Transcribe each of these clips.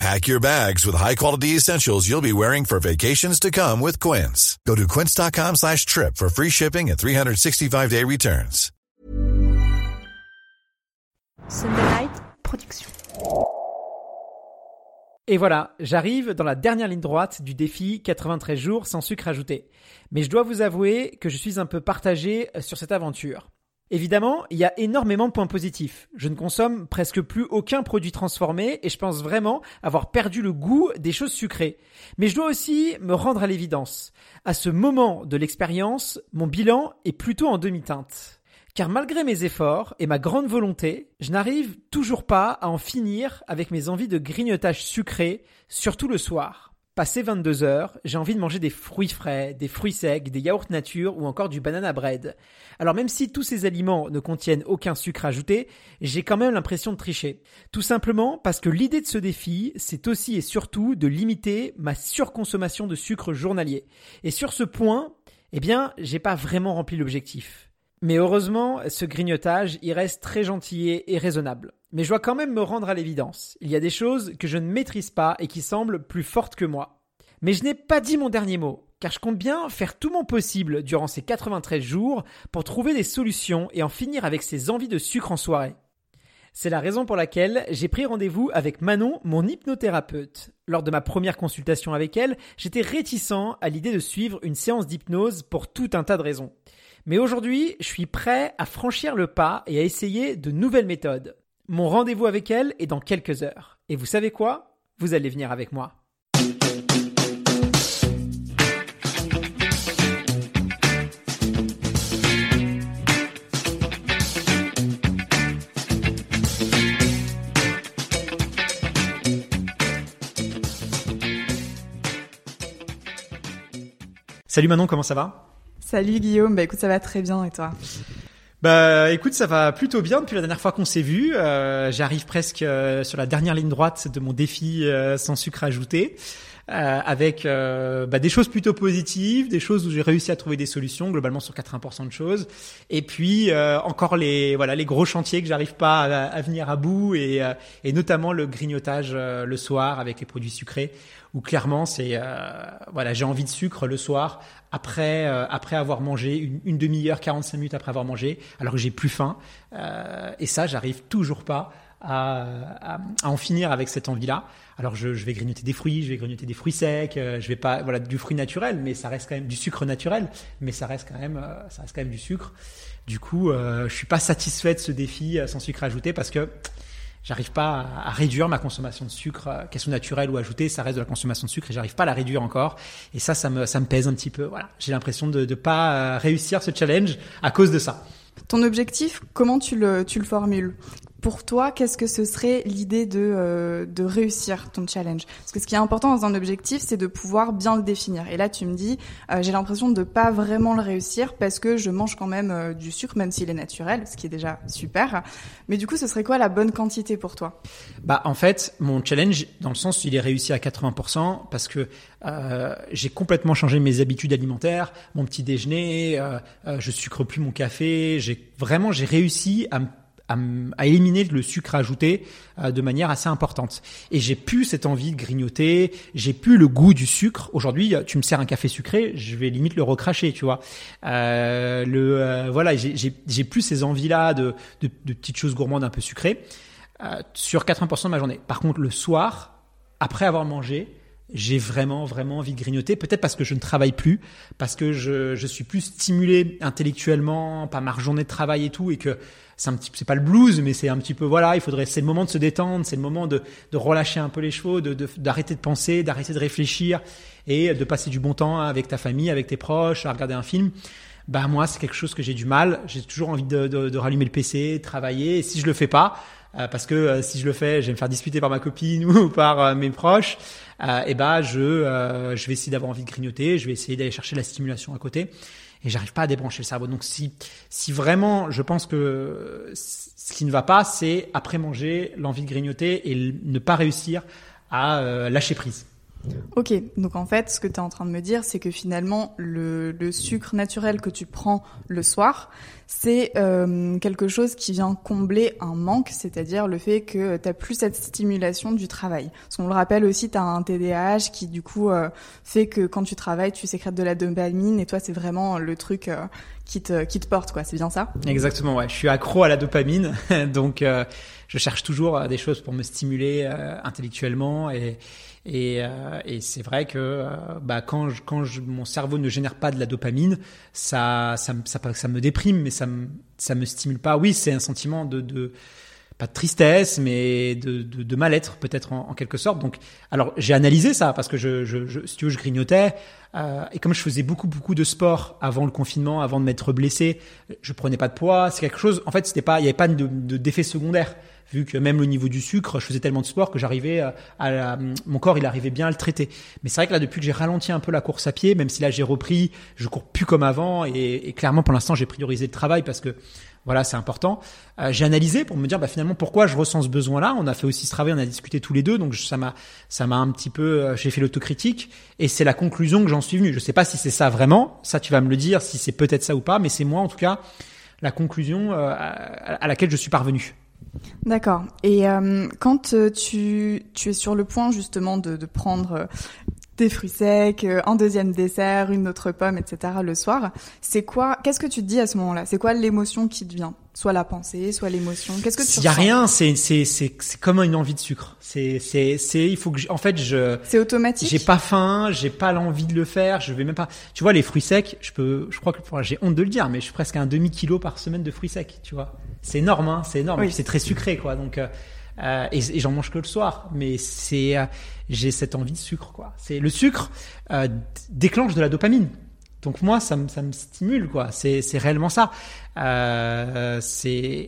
Pack your bags with high-quality essentials you'll be wearing for vacations to come with Quince. Go to quince.com slash trip for free shipping and 365-day returns. Sunday Night Production. Et voilà, j'arrive dans la dernière ligne droite du défi 93 jours sans sucre ajouté. Mais je dois vous avouer que je suis un peu partagé sur cette aventure. Évidemment, il y a énormément de points positifs. Je ne consomme presque plus aucun produit transformé et je pense vraiment avoir perdu le goût des choses sucrées. Mais je dois aussi me rendre à l'évidence. À ce moment de l'expérience, mon bilan est plutôt en demi-teinte. Car malgré mes efforts et ma grande volonté, je n'arrive toujours pas à en finir avec mes envies de grignotage sucré, surtout le soir. Passé 22 heures, j'ai envie de manger des fruits frais, des fruits secs, des yaourts nature ou encore du banana bread. Alors même si tous ces aliments ne contiennent aucun sucre ajouté, j'ai quand même l'impression de tricher. Tout simplement parce que l'idée de ce défi, c'est aussi et surtout de limiter ma surconsommation de sucre journalier. Et sur ce point, eh bien, j'ai pas vraiment rempli l'objectif. Mais heureusement, ce grignotage, il reste très gentil et raisonnable. Mais je dois quand même me rendre à l'évidence. Il y a des choses que je ne maîtrise pas et qui semblent plus fortes que moi. Mais je n'ai pas dit mon dernier mot, car je compte bien faire tout mon possible durant ces 93 jours pour trouver des solutions et en finir avec ces envies de sucre en soirée. C'est la raison pour laquelle j'ai pris rendez-vous avec Manon, mon hypnothérapeute. Lors de ma première consultation avec elle, j'étais réticent à l'idée de suivre une séance d'hypnose pour tout un tas de raisons. Mais aujourd'hui, je suis prêt à franchir le pas et à essayer de nouvelles méthodes. Mon rendez-vous avec elle est dans quelques heures. Et vous savez quoi? Vous allez venir avec moi. Salut Manon, comment ça va? Salut Guillaume, bah ça va très bien et toi? Bah écoute, ça va plutôt bien depuis la dernière fois qu'on s'est vu. Euh, J'arrive presque euh, sur la dernière ligne droite de mon défi euh, sans sucre ajouté. Euh, avec euh, bah, des choses plutôt positives, des choses où j'ai réussi à trouver des solutions globalement sur 80% de choses, et puis euh, encore les voilà les gros chantiers que j'arrive pas à, venir à bout et, et notamment le grignotage le soir avec les produits sucrés où clairement c'est voilà j'ai envie de sucre le soir après après avoir mangé une, une demi-heure 45 minutes après avoir mangé alors que j'ai plus faim. Et ça j'arrive toujours pas à, à, en finir avec cette envie-là. Alors je, je, vais grignoter des fruits, je vais grignoter des fruits secs, euh, je vais pas voilà du fruit naturel, mais ça reste quand même du sucre naturel, mais ça reste quand même euh, ça reste quand même du sucre. Du coup, euh, je suis pas satisfait de ce défi sans sucre ajouté parce que j'arrive pas à, à, réduire ma consommation de sucre, qu'elle soit naturelle ou ajoutée, ça reste de la consommation de sucre et j'arrive pas à la réduire encore. Et ça, ça me ça me pèse un petit peu. Voilà, j'ai l'impression de ne pas réussir ce challenge à cause de ça. Ton objectif, comment tu le, tu le formules? Pour toi, qu'est-ce que ce serait l'idée de, euh, réussir ton challenge? Parce que ce qui est important dans un objectif, c'est de pouvoir bien le définir. Et là, tu me dis, euh, j'ai l'impression de pas vraiment le réussir parce que je mange quand même euh, du sucre, même s'il est naturel, ce qui est déjà super. Mais du coup, ce serait quoi la bonne quantité pour toi? Bah, en fait, mon challenge, dans le sens, il est réussi à 80% parce que j'ai complètement changé mes habitudes alimentaires, mon petit déjeuner, je sucre plus mon café. J'ai vraiment, j'ai réussi à me à, à, éliminer le sucre ajouté euh, de manière assez importante. Et j'ai plus cette envie de grignoter, j'ai plus le goût du sucre. Aujourd'hui, tu me sers un café sucré, je vais limite le recracher, tu vois. Euh, le euh, voilà, j'ai plus ces envies-là de, de, de, petites choses gourmandes un peu sucrées euh, sur 80% de ma journée. Par contre, le soir, après avoir mangé, j'ai vraiment vraiment envie de grignoter peut-être parce que je ne travaille plus parce que je, je suis plus stimulé intellectuellement par ma journée de travail et tout et que c'est un petit c'est pas le blues mais c'est un petit peu voilà il faudrait c'est le moment de se détendre c'est le moment de, de relâcher un peu les chevaux de d'arrêter de, penser d'arrêter de réfléchir et de passer du bon temps avec ta famille avec tes proches à regarder un film bah moi c'est quelque chose que j'ai du mal j'ai toujours envie de, de, de rallumer le PC travailler et si je le fais pas euh, parce que euh, si je le fais, je vais me faire disputer par ma copine ou par euh, mes proches. et ben je je vais essayer d'avoir envie de grignoter, je vais essayer d'aller chercher la stimulation à côté. Et j'arrive pas à débrancher le cerveau. Donc si si vraiment, je pense que ce qui ne va pas, c'est après manger l'envie de grignoter et ne pas réussir à euh, lâcher prise. Ok, donc en fait, ce que tu es en train de me dire, c'est que finalement, le, le, sucre naturel que tu prends le soir, c'est euh, quelque chose qui vient combler un manque, c'est-à-dire le fait que tu plus cette stimulation du travail. Parce qu'on le rappelle aussi, tu as un TDAH qui du coup euh, fait que quand tu travailles, tu sécrètes de la dopamine et toi, c'est vraiment le truc euh, qui, te, qui te porte, quoi. C'est bien ça? Exactement, ouais. Je suis accro à la dopamine, donc euh, je cherche toujours des choses pour me stimuler intellectuellement et et, euh, et c'est vrai que euh, bah, quand, je, quand je, mon cerveau ne génère pas de la dopamine, ça, ça, ça, ça me déprime, mais ça me, ça me stimule pas. Oui, c'est un sentiment de, de pas de tristesse, mais de, de, de mal-être peut-être en, quelque sorte. Donc, alors j'ai analysé ça parce que je, je, je, si tu veux, je grignotais euh, et comme je faisais beaucoup beaucoup de sport avant le confinement, avant de m'être blessé, je prenais pas de poids. C'est quelque chose. En fait, c'était pas, il y avait pas de d'effet secondaire vu que même au niveau du sucre, je faisais tellement de sport que j'arrivais à, mon corps, il arrivait bien à le traiter. Mais c'est vrai que là, depuis que j'ai ralenti un peu la course à pied, même si là j'ai repris, je cours plus comme avant, et, clairement pour l'instant j'ai priorisé le travail parce que voilà, c'est important. Euh, j'ai analysé pour me dire bah, finalement pourquoi je ressens ce besoin-là. On a fait aussi ce travail, on a discuté tous les deux, donc ça m'a ça m'a un petit peu, euh, j'ai fait l'autocritique et c'est la conclusion que j'en suis venu. Je sais pas si c'est ça vraiment, ça tu vas me le dire, si c'est peut-être ça ou pas, mais c'est moi en tout cas la conclusion euh, à laquelle je suis parvenu. D'accord. Et euh, quand euh, tu, tu es sur le point justement de, de prendre euh, des fruits secs, un deuxième dessert, une autre pomme, etc. le soir, c'est quoi Qu'est-ce que tu te dis à ce moment-là? C'est quoi l'émotion qui te vient? Soit la pensée, soit l'émotion. Qu'est-ce que tu Il y a rien. C'est c'est c'est c'est comme une envie de sucre. C'est c'est c'est il faut que en fait je. C'est automatique. J'ai pas faim, j'ai pas l'envie de le faire. Je vais même pas. Tu vois les fruits secs, je peux. Je crois que j'ai honte de le dire, mais je suis presque à un demi kilo par semaine de fruits secs. Tu vois c'est énorme, hein, c'est énorme. C'est très sucré, quoi. Donc, euh, euh et, j'en mange que le soir, mais c'est, euh, j'ai cette envie de sucre, quoi. C'est le sucre euh, déclenche de la dopamine. Donc moi, ça me, ça me stimule, quoi. C'est, réellement ça. Euh,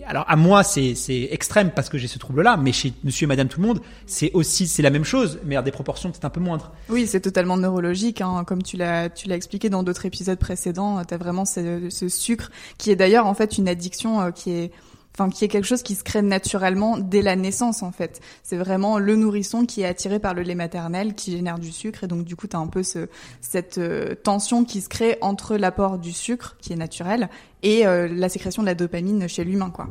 alors à moi, c'est, extrême parce que j'ai ce trouble-là, mais chez Monsieur et Madame tout le monde, c'est aussi la même chose, mais à des proportions peut-être un peu moindres. Oui, c'est totalement neurologique, hein. comme tu l'as tu l'as expliqué dans d'autres épisodes précédents. T'as vraiment ce, ce, sucre qui est d'ailleurs en fait une addiction euh, qui est enfin qui est quelque chose qui se crée naturellement dès la naissance en fait. C'est vraiment le nourrisson qui est attiré par le lait maternel qui génère du sucre et donc du coup tu as un peu ce, cette euh, tension qui se crée entre l'apport du sucre qui est naturel et euh, la sécrétion de la dopamine chez l'humain quoi.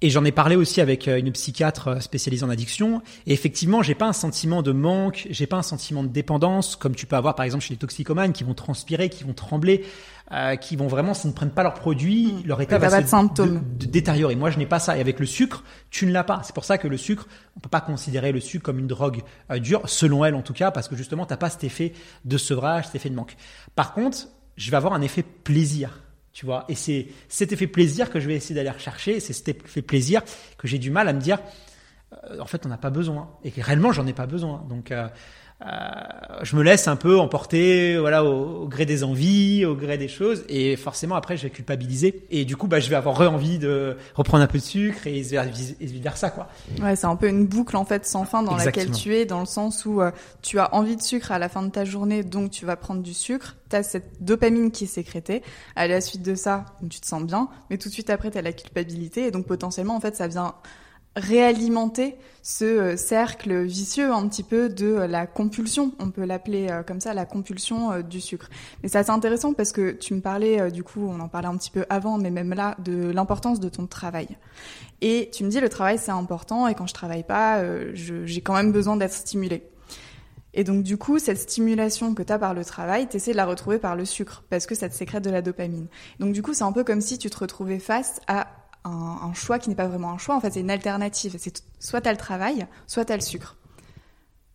Et j'en ai parlé aussi avec euh, une psychiatre spécialisée en addiction et effectivement, j'ai pas un sentiment de manque, j'ai pas un sentiment de dépendance comme tu peux avoir par exemple chez les toxicomanes qui vont transpirer, qui vont trembler euh, qui vont vraiment, s'ils ne prennent pas leurs produits, mmh. leur état va se détériorer. Moi, je n'ai pas ça. Et avec le sucre, tu ne l'as pas. C'est pour ça que le sucre, on peut pas considérer le sucre comme une drogue euh, dure, selon elle en tout cas, parce que justement, t'as pas cet effet de sevrage, cet effet de manque. Par contre, je vais avoir un effet plaisir. Tu vois, et c'est cet effet plaisir que je vais essayer d'aller rechercher. C'est cet effet plaisir que j'ai du mal à me dire. Euh, en fait, on n'a pas besoin, et que réellement, j'en ai pas besoin. Donc, euh, je me laisse un peu emporter voilà au, gré des envies au gré des choses et forcément après je vais culpabiliser. Et du coup bah je vais avoir envie de reprendre un peu de sucre et vice versa quoi. Ouais c'est un peu une boucle en fait sans fin dans laquelle tu es dans le sens où euh, tu as envie de sucre à la fin de ta journée donc tu vas prendre du sucre. Tu as cette dopamine qui est sécrétée. À la suite de ça tu te sens bien mais tout de suite après tu as la culpabilité et donc potentiellement en fait ça vient réalimenter ce euh, cercle vicieux un petit peu de euh, la compulsion, on peut l'appeler euh, comme ça, la compulsion du sucre. Mais c'est assez intéressant parce que tu me parlais, du coup, on en parlait un petit peu avant, mais même là, de l'importance de ton travail. Et tu me dis, le travail c'est important et quand je travaille pas, j'ai quand même besoin d'être stimulée. Et donc du coup, cette stimulation que tu as par le travail, tu essaies de la retrouver par le sucre, parce que ça te sécrète de la dopamine. Donc du coup, c'est un peu comme si tu te retrouvais face à un, choix qui n'est pas vraiment un choix, en fait, c'est une alternative. C'est soit tu as le travail, soit tu as le sucre.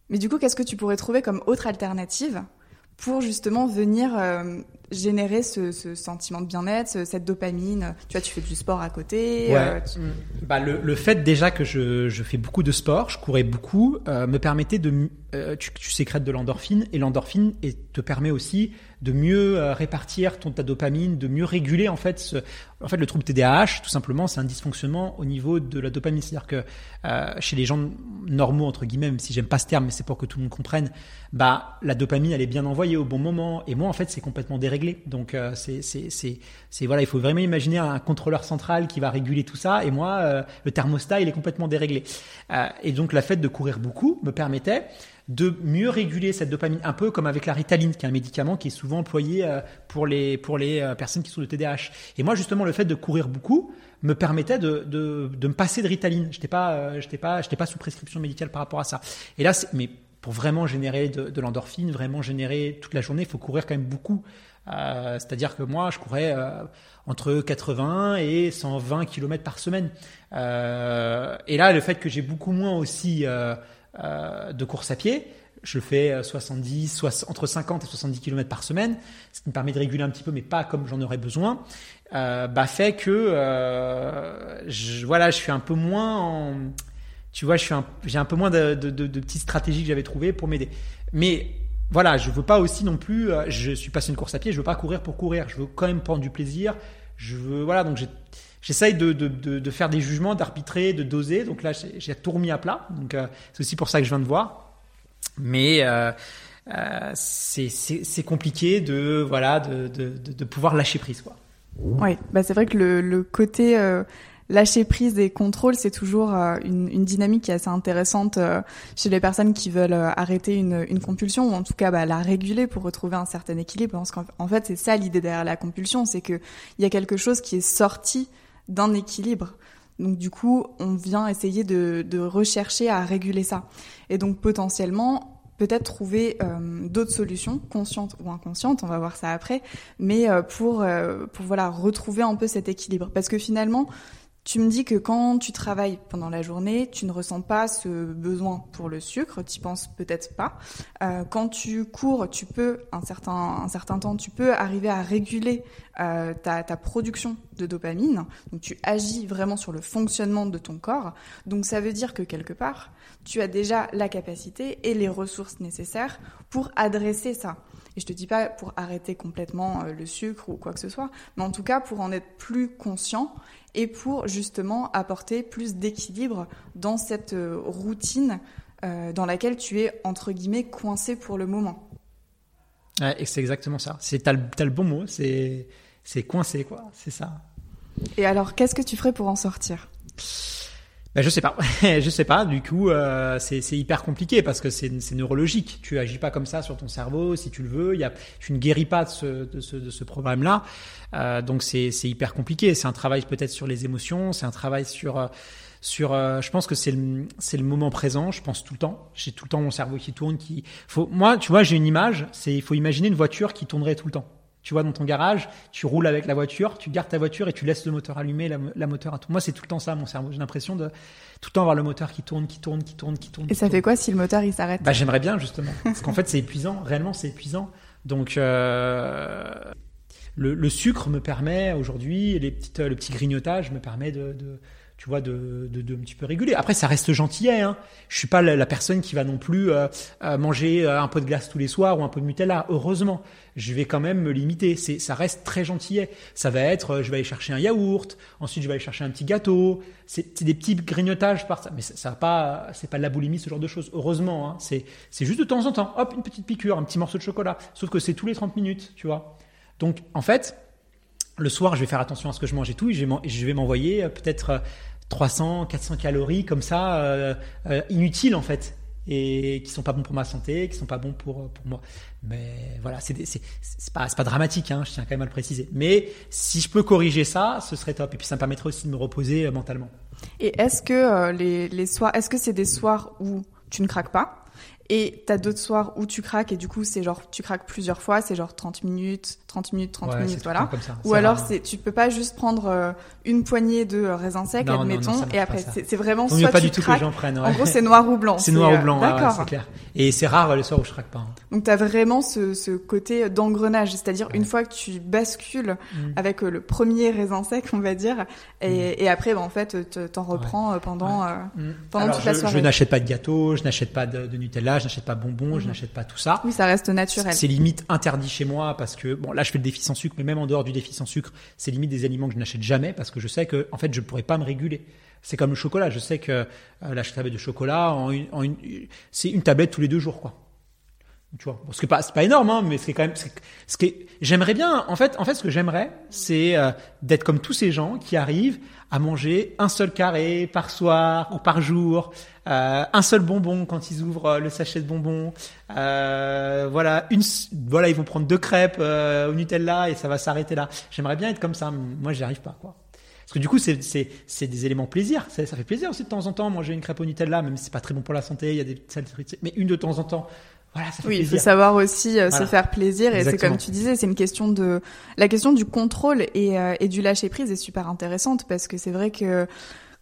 Mais du coup, qu'est-ce que tu pourrais trouver comme autre alternative pour justement venir euh, générer ce, ce, sentiment de bien-être, cette dopamine. Tu vois, tu fais du sport à côté. Euh, bah, le, le, fait déjà que je, je, fais beaucoup de sport, je courais beaucoup, euh, me permettait de... Euh, tu, tu, sécrètes de l'endorphine et l'endorphine te permet aussi de mieux euh, répartir ton ta dopamine, de mieux réguler en fait ce, en fait le trouble TDAH tout simplement c'est un dysfonctionnement au niveau de la dopamine c'est-à-dire que euh, chez les gens normaux entre guillemets même si j'aime pas ce terme mais c'est pour que tout le monde comprenne bah la dopamine elle est bien envoyée au bon moment et moi en fait c'est complètement dérégulé Donc euh, c'est c'est voilà, il faut vraiment imaginer un contrôleur central qui va réguler tout ça. Et moi, euh, le thermostat, il est complètement déréglé. Euh, et donc la fait de courir beaucoup me permettait de mieux réguler cette dopamine, un peu comme avec la Ritaline, qui est un médicament qui est souvent employé pour les pour les personnes qui sont de TDAH. Et moi justement, le fait de courir beaucoup me permettait de, de, de me passer de Ritaline. Pas, j'étais pas, j'étais pas sous prescription médicale par rapport à ça. Et là, mais pour vraiment générer de, l'endorphine, vraiment générer toute la journée, il faut courir quand même beaucoup. Euh, C'est-à-dire que moi, je courais euh, entre 80 et 120 km par semaine. Euh, et là, le fait que j'ai beaucoup moins aussi de course à pied, je fais 70, soit, entre 50 et 70 km par semaine, ce qui me permet de réguler un petit peu, mais pas comme j'en aurais besoin, bah fait que je, voilà, je suis un peu moins en tu vois, j'ai un peu moins de, de, petites stratégies que j'avais trouvées pour m'aider. Mais voilà, je veux pas aussi non plus. Euh, je suis passé une course à pied, je veux pas courir pour courir. Je veux quand même prendre du plaisir. Je veux, voilà, donc j'essaye de, de, de, faire des jugements, d'arbitrer, de doser. Donc là, j'ai tout remis à plat. Donc euh, c'est aussi pour ça que je viens de voir. Mais euh, euh, c'est compliqué de voilà de, pouvoir lâcher prise. Oui, bah c'est vrai que le, le côté lâcher prise et contrôle, c'est toujours euh, une, une, dynamique qui est assez intéressante euh, chez les personnes qui veulent euh, arrêter une, une, compulsion ou en tout cas bah, la réguler pour retrouver un certain équilibre. Parce qu'en fait, c'est ça l'idée derrière la compulsion, c'est que il y a quelque chose qui est sorti d'un équilibre. Donc du coup, on vient essayer de, de rechercher à réguler ça. Et donc potentiellement, peut-être trouver d'autres solutions, conscientes ou inconscientes, on va voir ça après, mais pour, pour voilà retrouver un peu cet équilibre. Parce que finalement, tu me dis que quand tu travailles pendant la journée, tu ne ressens pas ce besoin pour le sucre, tu penses peut-être pas. Euh, quand tu cours, tu peux un certain un certain temps, tu peux arriver à réguler euh, ta, ta production de dopamine. Donc tu agis vraiment sur le fonctionnement de ton corps. Donc ça veut dire que quelque part, tu as déjà la capacité et les ressources nécessaires pour adresser ça. Et je te dis pas pour arrêter complètement euh, le sucre ou quoi que ce soit, mais en tout cas pour en être plus conscient et pour justement apporter plus d'équilibre dans cette euh, routine euh, dans laquelle tu es entre guillemets coincé pour le moment. Ouais, et c'est exactement ça. C'est t'as le, as le bon mot. C'est c'est coincé quoi. C'est ça. Et alors, qu'est-ce que tu ferais pour en sortir? Ben, je sais pas, je sais pas. Du coup, euh, c'est hyper compliqué parce que c'est neurologique. Tu agis pas comme ça sur ton cerveau si tu le veux. Y a, tu ne guéris pas de ce, de ce, de ce problème-là. Euh, donc c'est hyper compliqué. C'est un travail peut-être sur les émotions. C'est un travail sur euh, sur. Euh, je pense que c'est le c'est le moment présent. Je pense tout le temps. J'ai tout le temps mon cerveau qui tourne. Qui faut. Moi, tu vois, j'ai une image. C'est il faut imaginer une voiture qui tournerait tout le temps tu vois, dans ton garage, tu roules avec la voiture, tu gardes ta voiture et tu laisses le moteur allumé, la, moteur à tout. Moi, c'est tout le temps ça, mon cerveau. J'ai l'impression de tout le temps avoir le moteur qui tourne, qui tourne, qui tourne, qui tourne. Et ça fait quoi si le moteur il s'arrête? Bah, j'aimerais bien justement, parce qu'en fait, c'est épuisant. Réellement, c'est épuisant. Donc, euh, le, le, sucre me permet aujourd'hui, les petites, le petit grignotage me permet de, de tu vois, de, de, de, un petit peu réguler. Après, ça reste gentillet. Hein. Je suis pas la, personne qui va non plus euh, euh, manger euh, un pot de glace tous les soirs ou un pot de Nutella. Heureusement, je vais quand même me limiter. C'est, ça reste très gentillet. Ça va être, je vais aller chercher un yaourt. Ensuite, je vais aller chercher un petit gâteau. C'est, des petits grignotages par ça. Mais ça, ça va pas, c'est pas de la boulimie, ce genre de choses. Heureusement, hein. c'est, c'est juste de temps en temps. Hop, une petite piqûre, un petit morceau de chocolat. Sauf que c'est tous les 30 minutes, tu vois. Donc, en fait, le soir, je vais faire attention à ce que je mange et tout, et je vais m'envoyer peut-être 300, 400 calories comme ça, euh, euh, inutiles en fait, et qui sont pas bons pour ma santé, qui sont pas bons pour pour moi. Mais voilà, c'est pas pas dramatique, hein, je tiens quand même à le préciser. Mais si je peux corriger ça, ce serait top, et puis ça me permettrait aussi de me reposer euh, mentalement. Et est-ce que les les soirs, est-ce que c'est des soirs où tu ne craques pas? Et t'as d'autres soirs où tu craques et du coup c'est genre tu craques plusieurs fois, c'est genre 30 minutes, 30 minutes, 30 minutes, voilà. Ou alors c'est tu peux pas juste prendre euh, une poignée de euh, raisins secs, admettons, et après c'est vraiment soit pas tu du tout craques. que j'en prenne. En gros c'est noir ou blanc. C'est noir ou blanc, d'accord. c'est clair. Et c'est rare les soirs où je craque pas. Hein. Donc t'as vraiment ce, ce côté d'engrenage, c'est-à-dire une fois que tu bascules mm. avec euh, le premier raisin sec, on va dire, et, mm. et après bah, en fait t'en reprends pendant mm. pendant toute la soirée. Je n'achète pas de gâteau, je n'achète pas de, de Nutella, je n'achète pas de bonbons je n'achète pas tout ça. Oui, ça reste naturel. C'est limite interdit chez moi parce que bon, là je fais le défi sans sucre, mais même en dehors du défi sans sucre, c'est limite des aliments que je n'achète jamais parce que je sais que en fait je pourrais pas me réguler. C'est comme le chocolat. Je sais que euh, la tablette de chocolat, c'est une tablette tous les deux jours, quoi. Tu vois ce qui pas c'est pas énorme hein, mais c'est quand même ce que j'aimerais bien en fait en fait ce que j'aimerais c'est euh, d'être comme tous ces gens qui arrivent à manger un seul carré par soir ou par jour euh, un seul bonbon quand ils ouvrent euh, le sachet de bonbons voilà une voilà ils vont prendre deux crêpes au Nutella et ça va s'arrêter là j'aimerais bien être comme ça moi j'y arrive pas quoi parce que du coup, c'est, c'est, des éléments plaisir. Ça, fait plaisir aussi de temps en temps manger une crêpe au Nutella, même si c'est pas très bon pour la santé, il y a des saletés. Mais une de temps en temps, voilà, ça fait oui, plaisir. il faut savoir aussi euh, Voilà. se faire plaisir et c'est comme tu disais, c'est une question de la question du contrôle et, euh, et du lâcher prise est super intéressante parce que c'est vrai que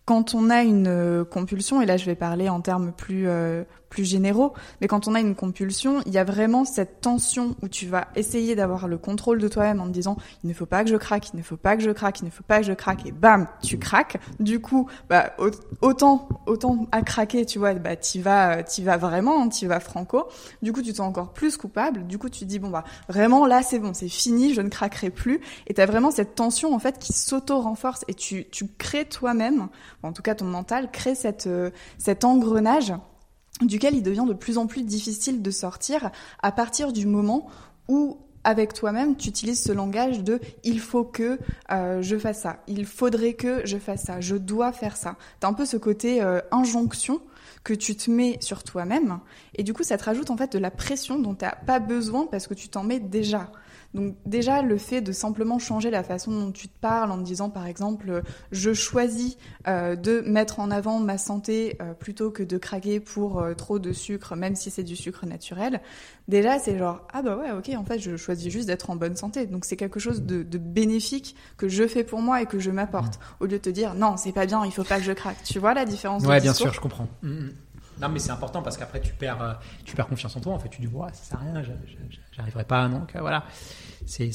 quand on a une euh, compulsion et là je vais parler en termes plus euh, plus généraux, mais quand on a une compulsion, il y a vraiment cette tension où tu vas essayer d'avoir le contrôle de toi-même en te disant il ne faut pas que je craque, il ne faut pas que je craque, il ne faut pas que je craque et bam, tu craques. Du coup, bah au- autant autant à craquer, tu vois, bah t'y vas t'y vas vraiment, hein, t'y vas franco. Du coup, tu te sens encore plus coupable. Du coup, tu dis bon bah vraiment là c'est bon, c'est fini, je ne craquerai plus. Et t'as vraiment cette tension en fait qui s'auto renforce et tu tu crées toi-même, en tout cas ton mental crée cette euh, cet engrenage duquel il devient de plus en plus difficile de sortir à partir du moment où avec toi-même, tu utilises ce langage de il faut que euh, je fasse ça, il faudrait que je fasse ça, je dois faire ça. T'as un peu ce côté euh, injonction que tu te mets sur toi-même et du coup ça te rajoute en fait de la pression dont t'as pas besoin parce que tu t'en mets déjà. Donc déjà le fait de simplement changer la façon dont tu te parles en te disant par exemple je choisis euh, de mettre en avant ma santé euh, plutôt que de craquer pour euh, trop de sucre même si c'est du sucre naturel. Déjà c'est genre ah bah ouais ok en fait je choisis juste d'être en bonne santé donc c'est quelque chose de, de bénéfique que je fais pour moi et que je m'apporte au lieu de te dire non c'est pas bien il faut pas que je craque. Tu vois la différence Ouais, bien sûr, je comprends. Mm, mm. Non, mais c'est important parce qu'après tu perds, euh, tu perds confiance en toi. En fait, tu dis, ouais, ça sert à rien, j'arriverai pas. Donc voilà, c'est,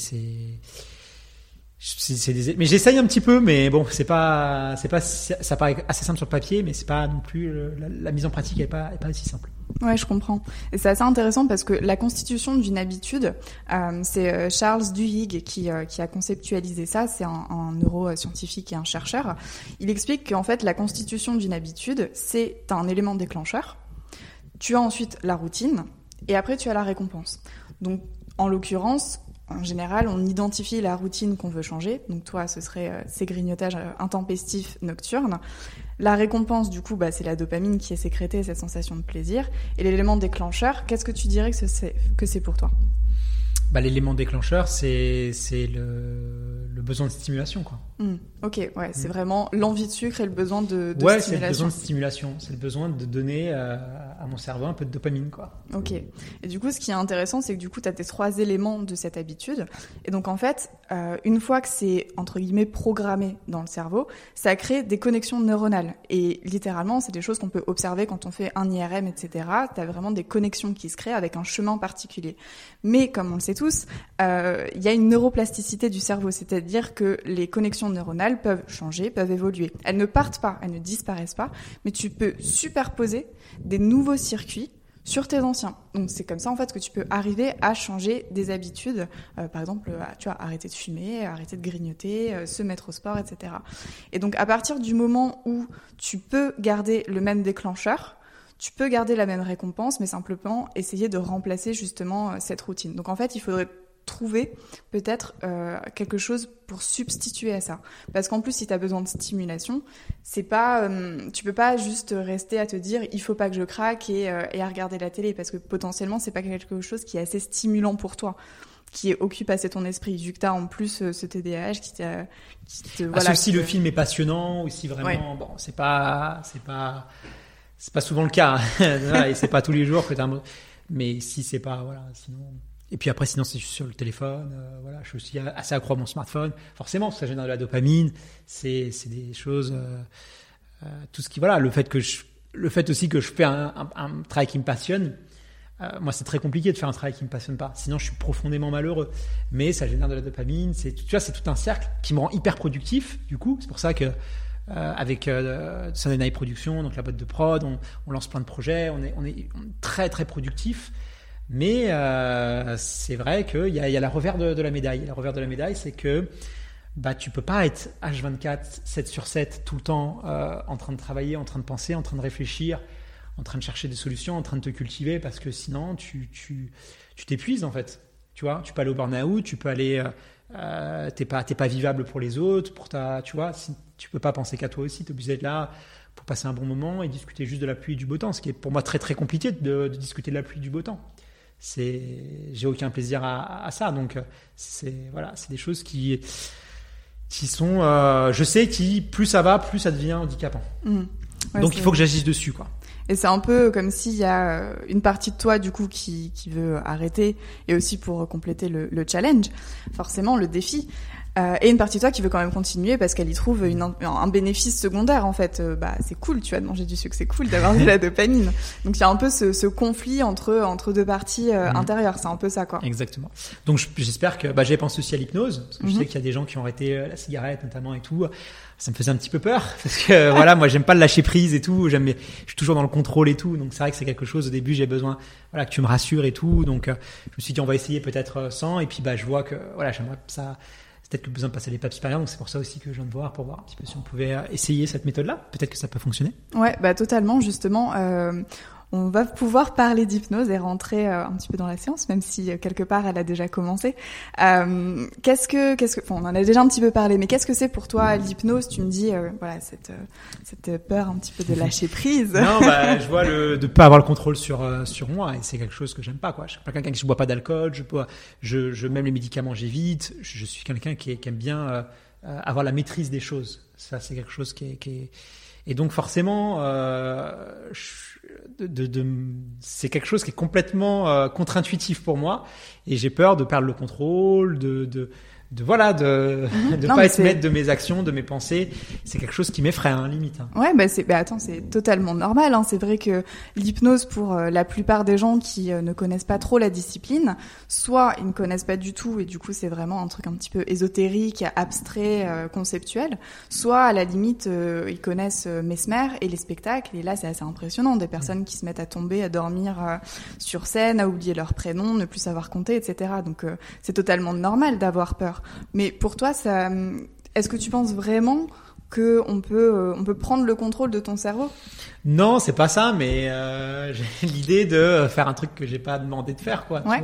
mais j'essaye un petit peu, mais bon, c'est pas, c'est pas, ça paraît assez simple sur le papier, mais c'est pas non plus euh, la, mise en pratique est pas, est pas si simple. Ouais, je comprends. Et c'est assez intéressant parce que la constitution d'une habitude, euh, c'est euh, Charles Duhigg qui, qui a conceptualisé ça. C'est un, neuroscientifique et un chercheur. Il explique qu'en fait, la constitution d'une habitude, c'est un élément déclencheur. Tu as ensuite la routine et après tu as la récompense. Donc, en l'occurrence, en général, on identifie la routine qu'on veut changer. Donc toi, ce serait euh, ces grignotages euh, intempestifs nocturnes. La récompense, du coup, bah, c'est la dopamine qui est sécrétée, cette sensation de plaisir. Et l'élément déclencheur, qu'est-ce que tu dirais que c'est pour toi? Bah, l'élément déclencheur, c'est, c'est le, le besoin de stimulation, quoi. Hmm, Ok, ouais, c'est vraiment l'envie de sucre et le besoin de, de ouais, c'est le stimulation. besoin de stimulation, c'est le besoin de donner euh, à mon cerveau un peu de dopamine, quoi. Ok. Et du coup, ce qui est intéressant, c'est que du coup, tu as tes trois éléments de cette habitude. Et donc, en fait, euh, une fois que c'est, entre guillemets, programmé dans le cerveau, ça crée des connexions neuronales. Et littéralement, c'est des choses qu'on peut observer quand on fait un IRM, etc. Tu as vraiment des connexions qui se créent avec un chemin particulier. Mais, comme on le sait tous, euh, il y a une neuroplasticité du cerveau, c'est-à-dire que les connexions neuronales peuvent changer, peuvent évoluer. Elles ne partent pas, elles ne disparaissent pas, mais tu peux superposer des nouveaux circuits sur tes anciens. Donc c'est comme ça en fait que tu peux arriver à changer des habitudes, Euh, par exemple, euh, tu vois, arrêter de fumer, arrêter de grignoter, euh, se mettre au sport, etc. Et donc à partir du moment où tu peux garder le même déclencheur, tu peux garder la même récompense, mais simplement essayer de remplacer justement cette routine. Donc en fait, il faudrait trouver peut-être euh, quelque chose pour substituer à ça. Parce qu'en plus, si tu as besoin de stimulation, c'est pas, euh, tu peux pas juste rester à te dire il faut pas que je craque et, euh, et à regarder la télé parce que potentiellement c'est pas quelque chose qui est assez stimulant pour toi qui occupe assez ton esprit vu que tu as en plus ce TDAH qui, t'a- qui te Ah, voilà sauf si le film est passionnant ou si vraiment Ouais. bon c'est pas c'est pas c'est pas souvent le cas Voilà, et c'est pas tous les jours que un mo- mais si c'est pas voilà sinon et puis après sinon c'est sur le téléphone euh, voilà je suis aussi assez accro à mon smartphone forcément ça génère de la dopamine c'est des choses euh, euh, tout ce qui voilà le fait que le fait aussi que je fais un, travail qui me passionne moi, c'est très compliqué de faire un travail qui me passionne pas. Sinon, je suis profondément malheureux. Mais ça génère de la dopamine. Tu vois, c'est tout un cercle qui me rend hyper productif. Du coup, c'est pour ça que avec euh, Sunday Night Production, donc la boîte de prod, on, on lance plein de projets. On est, on est, on est très très productif. Mais euh, c'est vrai qu'il y a, la revers de, la médaille. La revers de la médaille, c'est que bah tu peux pas être H24, 7 sur 7 tout le temps euh, en train de travailler, en train de penser, en train de réfléchir, en train de chercher des solutions, en train de te cultiver, parce que sinon, tu, tu, tu t'épuises en fait. Tu vois, tu peux aller au burn-out, tu peux aller, euh, t'es pas, t'es pas vivable pour les autres, pour ta, tu vois, tu peux pas penser qu'à toi aussi, tu es obligé d'être là pour passer un bon moment et discuter juste de la pluie et du beau temps, ce qui est pour moi très très compliqué de, de discuter de la pluie et du beau temps. C'est, j'ai aucun plaisir à, à, ça, donc c'est voilà, c'est des choses qui qui sont, euh, je sais, qui plus ça va, plus ça devient handicapant. Mmh. Ouais, donc il faut que j'agisse dessus, quoi. Et c'est un peu comme s'il y a euh, une partie de toi du coup qui, qui veut arrêter et aussi pour compléter le, le challenge, forcément le défi. Euh, et une partie de toi qui veut quand même continuer parce qu'elle y trouve une, un bénéfice secondaire en fait. Euh, bah c'est cool, tu as de manger du sucre, c'est cool d'avoir de la dopamine. Donc il y a un peu ce, ce conflit entre entre deux parties euh, mmh. intérieures, c'est un peu ça quoi. Exactement. Donc j'espère que bah, j'ai pensé aussi à l'hypnose parce que mmh. je sais qu'il y a des gens qui ont arrêté la cigarette notamment et tout. Ça me faisait un petit peu peur parce que voilà moi j'aime pas le lâcher prise et tout. J'aime je suis toujours dans le contrôle et tout. Donc c'est vrai que c'est quelque chose au début j'ai besoin voilà que tu me rassures et tout. Donc je me suis dit on va essayer peut-être sans et puis bah je vois que voilà j'aimerais ça peut-être que besoin de passer l'étape supérieure. Donc c'est pour ça aussi que je viens de voir pour voir un petit peu si on pouvait euh, essayer cette méthode-là. Peut-être que ça peut fonctionner. Ouais, bah totalement. Justement, euh, on va pouvoir parler d'hypnose et rentrer euh, un petit peu dans la séance, même si euh, quelque part elle a déjà commencé. Euh, qu'est-ce que, qu'est-ce que, enfin, on en a déjà un petit peu parlé, mais qu'est-ce que c'est pour toi l'hypnose? Tu me dis, euh, voilà, cette, cette peur un petit peu de lâcher prise. non, bah, je vois le de pas avoir le contrôle sur sur moi, et c'est quelque chose que j'aime pas, quoi. Je suis pas quelqu'un qui ne boit pas d'alcool, je bois, je, je même les médicaments j'évite. Je, je suis quelqu'un qui, qui, aime bien avoir la maîtrise des choses. Ça, c'est quelque chose qui est, qui est... et donc forcément. Je, de, de, c'est quelque chose qui est complètement euh, contre-intuitif pour moi et j'ai peur de perdre le contrôle, de, de, voilà de mhm. de pas être maître de mes actions de mes pensées c'est quelque chose qui m'effraie hein, limite hein. ouais bah c'est bah attends c'est totalement normal hein. c'est vrai que l'hypnose pour euh, la plupart des gens qui euh, ne connaissent pas trop la discipline soit ils ne connaissent pas du tout et du coup c'est vraiment un truc un petit peu ésotérique abstrait euh, conceptuel soit à la limite ils connaissent Mesmer et les spectacles et là c'est assez impressionnant des personnes qui se mettent à tomber à dormir sur scène à oublier leur prénom ne plus savoir compter etc donc c'est totalement normal d'avoir peur mais pour toi, ça, est-ce que tu penses vraiment que on peut, euh, on peut prendre le contrôle de ton cerveau? Non, c'est pas ça, mais euh, j'ai l'idée de faire un truc que j'ai pas demandé de faire, quoi. Ouais.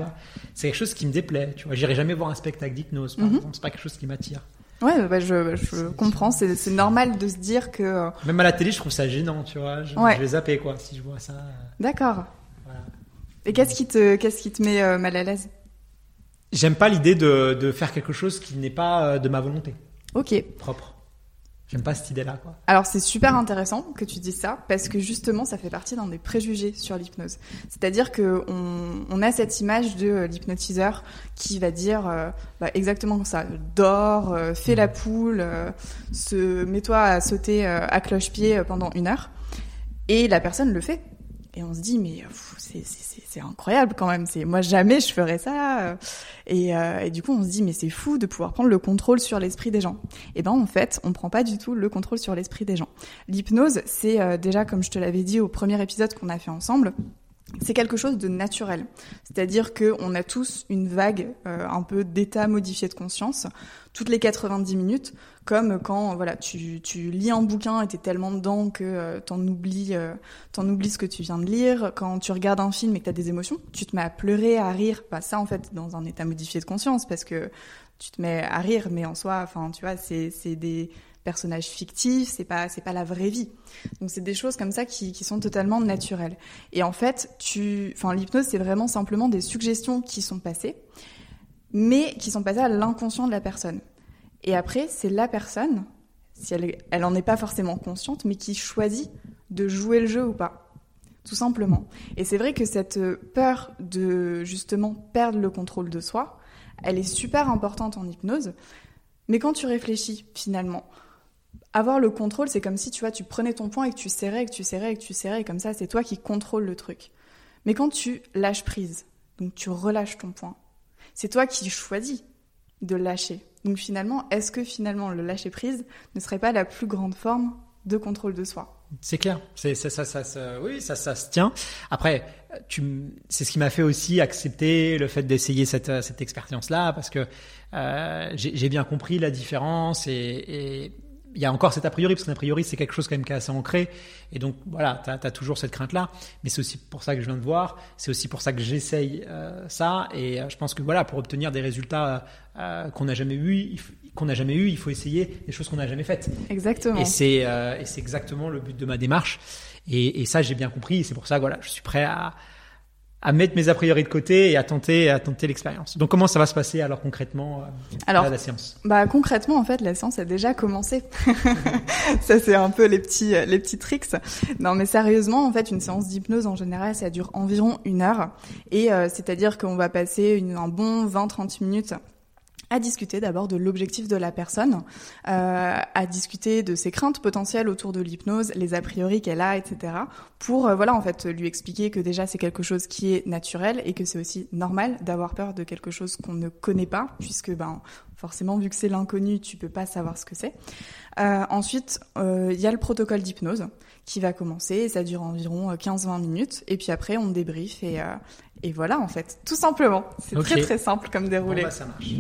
C'est quelque chose qui me déplaît. Tu vois, j'irai jamais voir un spectacle d'hypnose, par mm -hmm. exemple. C'est pas quelque chose qui m'attire. Ouais, bah je, je comprends. C'est normal de se dire que. Euh, Même à la télé, je trouve ça gênant, tu vois. Je, ouais. je vais zapper, quoi, si je vois ça. D'accord. Voilà. Et qu'est-ce qui te, qu'est-ce qui te met euh, mal à l'aise? J'aime pas l'idée de, de, faire quelque chose qui n'est pas euh, de ma volonté. Ok. Propre. J'aime pas cette idée-là. Alors c'est super intéressant que tu dises ça parce que justement ça fait partie d'un des préjugés sur l'hypnose. C'est-à-dire que on, on, a cette image de euh, l'hypnotiseur qui va dire euh, bah, exactement comme ça dors, euh, fais la poule, euh, se mets-toi à sauter à cloche-pied pendant une heure et la personne le fait et on se dit mais c'est c'est incroyable quand même. C'est moi jamais je ferais ça. Et, euh, et, du coup on se dit mais c'est fou de pouvoir prendre le contrôle sur l'esprit des gens. Et ben en fait on prend pas du tout le contrôle sur l'esprit des gens. L'hypnose c'est euh, déjà comme je te l'avais dit au premier épisode qu'on a fait ensemble. C'est quelque chose de naturel, c'est-à-dire que on a tous une vague euh, un peu d'état modifié de conscience toutes les 90 minutes, comme quand voilà tu, tu lis un bouquin et t'es tellement dedans que euh, t'en oublies euh, t'en oublies ce que tu viens de lire. Quand tu regardes un film et que t'as des émotions, tu te mets à pleurer, à rire. Bah ça en fait dans un état modifié de conscience parce que tu te mets à rire, mais en soi, enfin tu vois c'est des personnages fictifs, c'est pas c'est pas la vraie vie. Donc c'est des choses comme ça qui, qui sont totalement naturelles. Et en fait, tu, enfin l'hypnose c'est vraiment simplement des suggestions qui sont passées mais qui sont passées à l'inconscient de la personne. Et après, c'est la personne, si elle, elle en est pas forcément consciente, mais qui choisit de jouer le jeu ou pas. Tout simplement. Et c'est vrai que cette peur de justement perdre le contrôle de soi, elle est super importante en hypnose. Mais quand tu réfléchis finalement, avoir le contrôle, c'est comme si tu vois, tu prenais ton poing et que tu serrais, que tu serrais, que tu serrais, comme ça, c'est toi qui contrôles le truc. Mais quand tu lâches prise, donc tu relâches ton poing, c'est toi qui choisis de lâcher. Donc finalement, est-ce que finalement le lâcher prise ne serait pas la plus grande forme de contrôle de soi? C'est clair, ça, se tient. Après, c'est ce qui m'a fait aussi accepter le fait d'essayer cette, expérience-là, parce que euh, j'ai bien compris la différence et, il y a encore cet a priori, parce qu'un a priori, c'est quelque chose quand même qui est assez ancré. Et donc, voilà, tu as, toujours cette crainte-là. Mais c'est aussi pour ça que je viens de voir. C'est aussi pour ça que j'essaye euh, ça. Et euh, je pense que, voilà, pour obtenir des résultats qu'on n'a jamais eu, qu'on n'a jamais eu, il faut essayer des choses qu'on n'a jamais faites. Exactement. Et c'est c'est exactement le but de ma démarche. Et, et ça, j'ai bien compris. C'est pour ça que, voilà, je suis prêt à, à mettre mes a priori de côté et à tenter à tenter l'expérience. Donc comment ça va se passer alors concrètement euh, alors, la séance? Bah concrètement en fait la séance a déjà commencé. ça c'est un peu les petits les petits tricks. Non mais sérieusement en fait une séance d'hypnose en général ça dure environ une heure et euh, c'est-à-dire qu'on va passer une, un bon 20-30 minutes à discuter d'abord de l'objectif de la personne, euh, à discuter de ses craintes potentielles autour de l'hypnose, les a priori qu'elle a, etc. Pour euh, voilà en fait lui expliquer que déjà c'est quelque chose qui est naturel et que c'est aussi normal d'avoir peur de quelque chose qu'on ne connaît pas, puisque ben forcément vu que c'est l'inconnu, tu peux pas savoir ce que c'est. Euh, ensuite, euh, il y a le protocole d'hypnose qui va commencer, ça dure environ 15-20 minutes, et puis après on débrief et, et voilà en fait, tout simplement. C'est très très simple comme déroulé. Bon, bah, ça marche.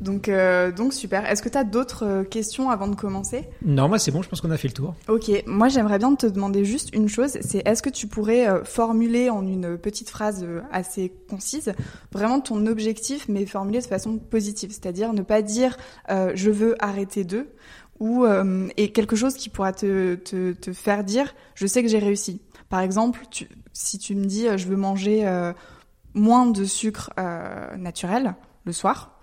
Donc, euh, donc super. Est-ce que tu as d'autres euh, questions avant de commencer? Non, moi c'est bon, je pense qu'on a fait le tour. Ok, moi j'aimerais bien te demander juste une chose, c'est est-ce que tu pourrais euh, formuler en une petite phrase assez concise vraiment ton objectif, mais formuler de façon positive, c'est-à-dire ne pas dire je veux arrêter de ou et quelque chose qui pourra te, te, te faire dire je sais que j'ai réussi. Par exemple, tu, si tu me dis je veux manger moins de sucre naturel le soir,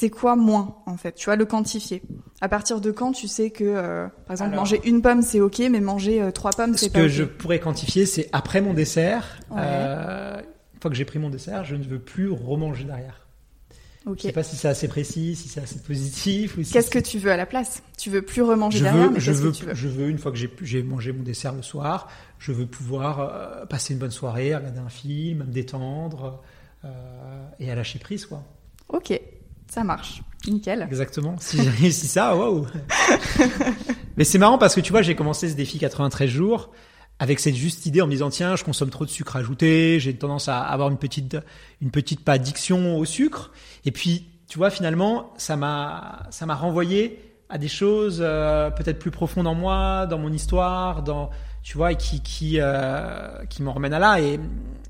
c'est quoi moins en fait? Tu vois le quantifier. À partir de quand tu sais que euh, par exemple manger une pomme c'est ok, mais manger euh, trois pommes c'est pas Ce que je pourrais quantifier, c'est après mon dessert. Euh, une fois que j'ai pris mon dessert, je ne veux plus remanger derrière. Okay. Je sais pas si c'est assez précis, si c'est assez positif. Si qu'est-ce que tu veux à la place? Tu veux plus remanger derrière, mais je veux, que tu veux? Je veux une fois que j'ai mangé mon dessert le soir, je veux pouvoir passer une bonne soirée, regarder un film, me détendre et à lâcher prise quoi. Ok, ça marche. Nickel. Exactement. Si j'ai réussi ça, waouh. Mais c'est marrant parce que tu vois, j'ai commencé ce défi 93 jours avec cette juste idée en me disant tiens, je consomme trop de sucre ajouté, j'ai tendance à avoir une petite une petite pas addiction au sucre et puis tu vois finalement, ça m'a ça m'a renvoyé à des choses euh, peut-être plus profondes en moi, dans mon histoire, dans tu vois, et qui qui euh, qui m'en remènent à là et,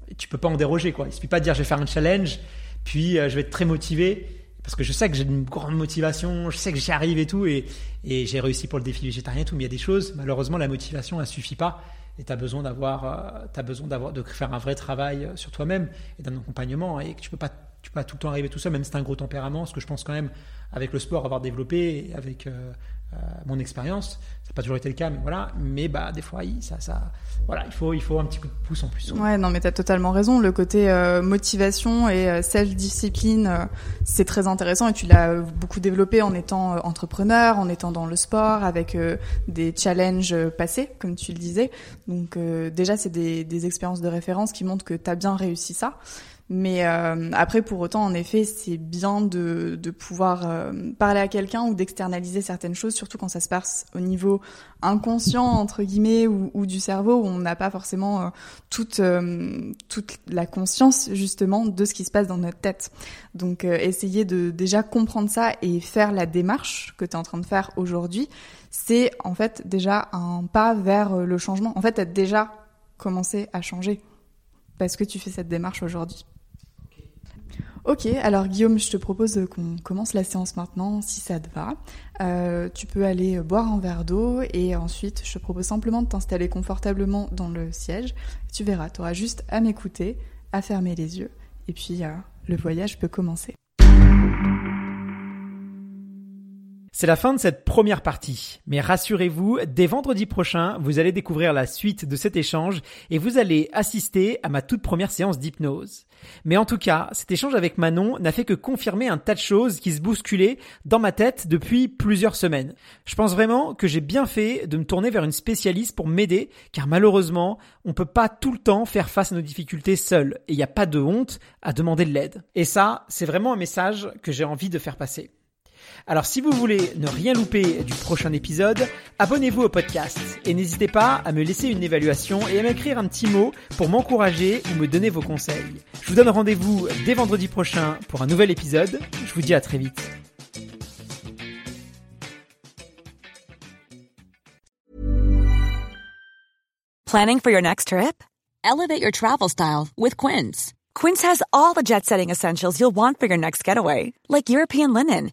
et, tu peux pas en déroger quoi. Il suffit pas de dire je vais faire un challenge, puis euh, je vais être très motivé parce que je sais que j'ai une grande motivation, je sais que j'y arrive et tout, et, j'ai réussi pour le défi végétarien et tout, mais il y a des choses, malheureusement, la motivation, elle suffit pas, et tu as besoin d'avoir, euh, besoin d'avoir, de faire un vrai travail euh, sur toi-même et d'un accompagnement, et que tu peux pas, peux pas tout le temps arriver tout seul, même si as un gros tempérament, ce que je pense quand même, avec le sport, avoir développé, avec euh, euh, mon expérience. Ça n'a pas toujours été le cas, mais voilà. Mais bah, des fois, ça, ça, voilà, il faut, il faut un petit coup de pouce en plus. Ouais, non, mais tu as totalement raison. Le côté euh, motivation et euh, self-discipline, c'est très intéressant et tu l'as beaucoup développé en étant entrepreneur, en étant dans le sport, avec des challenges passés, comme tu le disais. Donc déjà, c'est des, des expériences de référence qui montrent que tu as bien réussi ça. Mais euh, après, pour autant, en effet, c'est bien de, de pouvoir euh, parler à quelqu'un ou d'externaliser certaines choses, surtout quand ça se passe au niveau inconscient entre guillemets ou, ou du cerveau où on n'a pas forcément euh, toute toute la conscience justement de ce qui se passe dans notre tête. Donc, essayer de déjà comprendre ça et faire la démarche que tu es en train de faire aujourd'hui, c'est en fait déjà un pas vers le changement. En fait, tu as déjà commencé à changer parce que tu fais cette démarche aujourd'hui. Ok, alors Guillaume, je te propose qu'on commence la séance maintenant, si ça te va. Euh, tu peux aller boire un verre d'eau et ensuite je te propose simplement de t'installer confortablement dans le siège. Tu verras, tu auras juste à m'écouter, à fermer les yeux et puis euh, le voyage peut commencer. C'est la fin de cette première partie. Mais rassurez-vous, dès vendredi prochain, vous allez découvrir la suite de cet échange et vous allez assister à ma toute première séance d'hypnose. Mais en tout cas, cet échange avec Manon n'a fait que confirmer un tas de choses qui se bousculaient dans ma tête depuis plusieurs semaines. Je pense vraiment que j'ai bien fait de me tourner vers une spécialiste pour m'aider, car malheureusement, on peut pas tout le temps faire face à nos difficultés seul, et il n'y a pas de honte à demander de l'aide. Et ça, c'est vraiment un message que j'ai envie de faire passer. Alors si vous voulez ne rien louper du prochain épisode, abonnez-vous au podcast et n'hésitez pas à me laisser une évaluation et à m'écrire un petit mot pour m'encourager ou me donner vos conseils. Je vous donne rendez-vous dès vendredi prochain pour un nouvel épisode. Je vous dis à très vite. Planning for your next trip? Elevate your travel style with Quince. Quince has all the jet-setting essentials you'll want for your next getaway, like European linen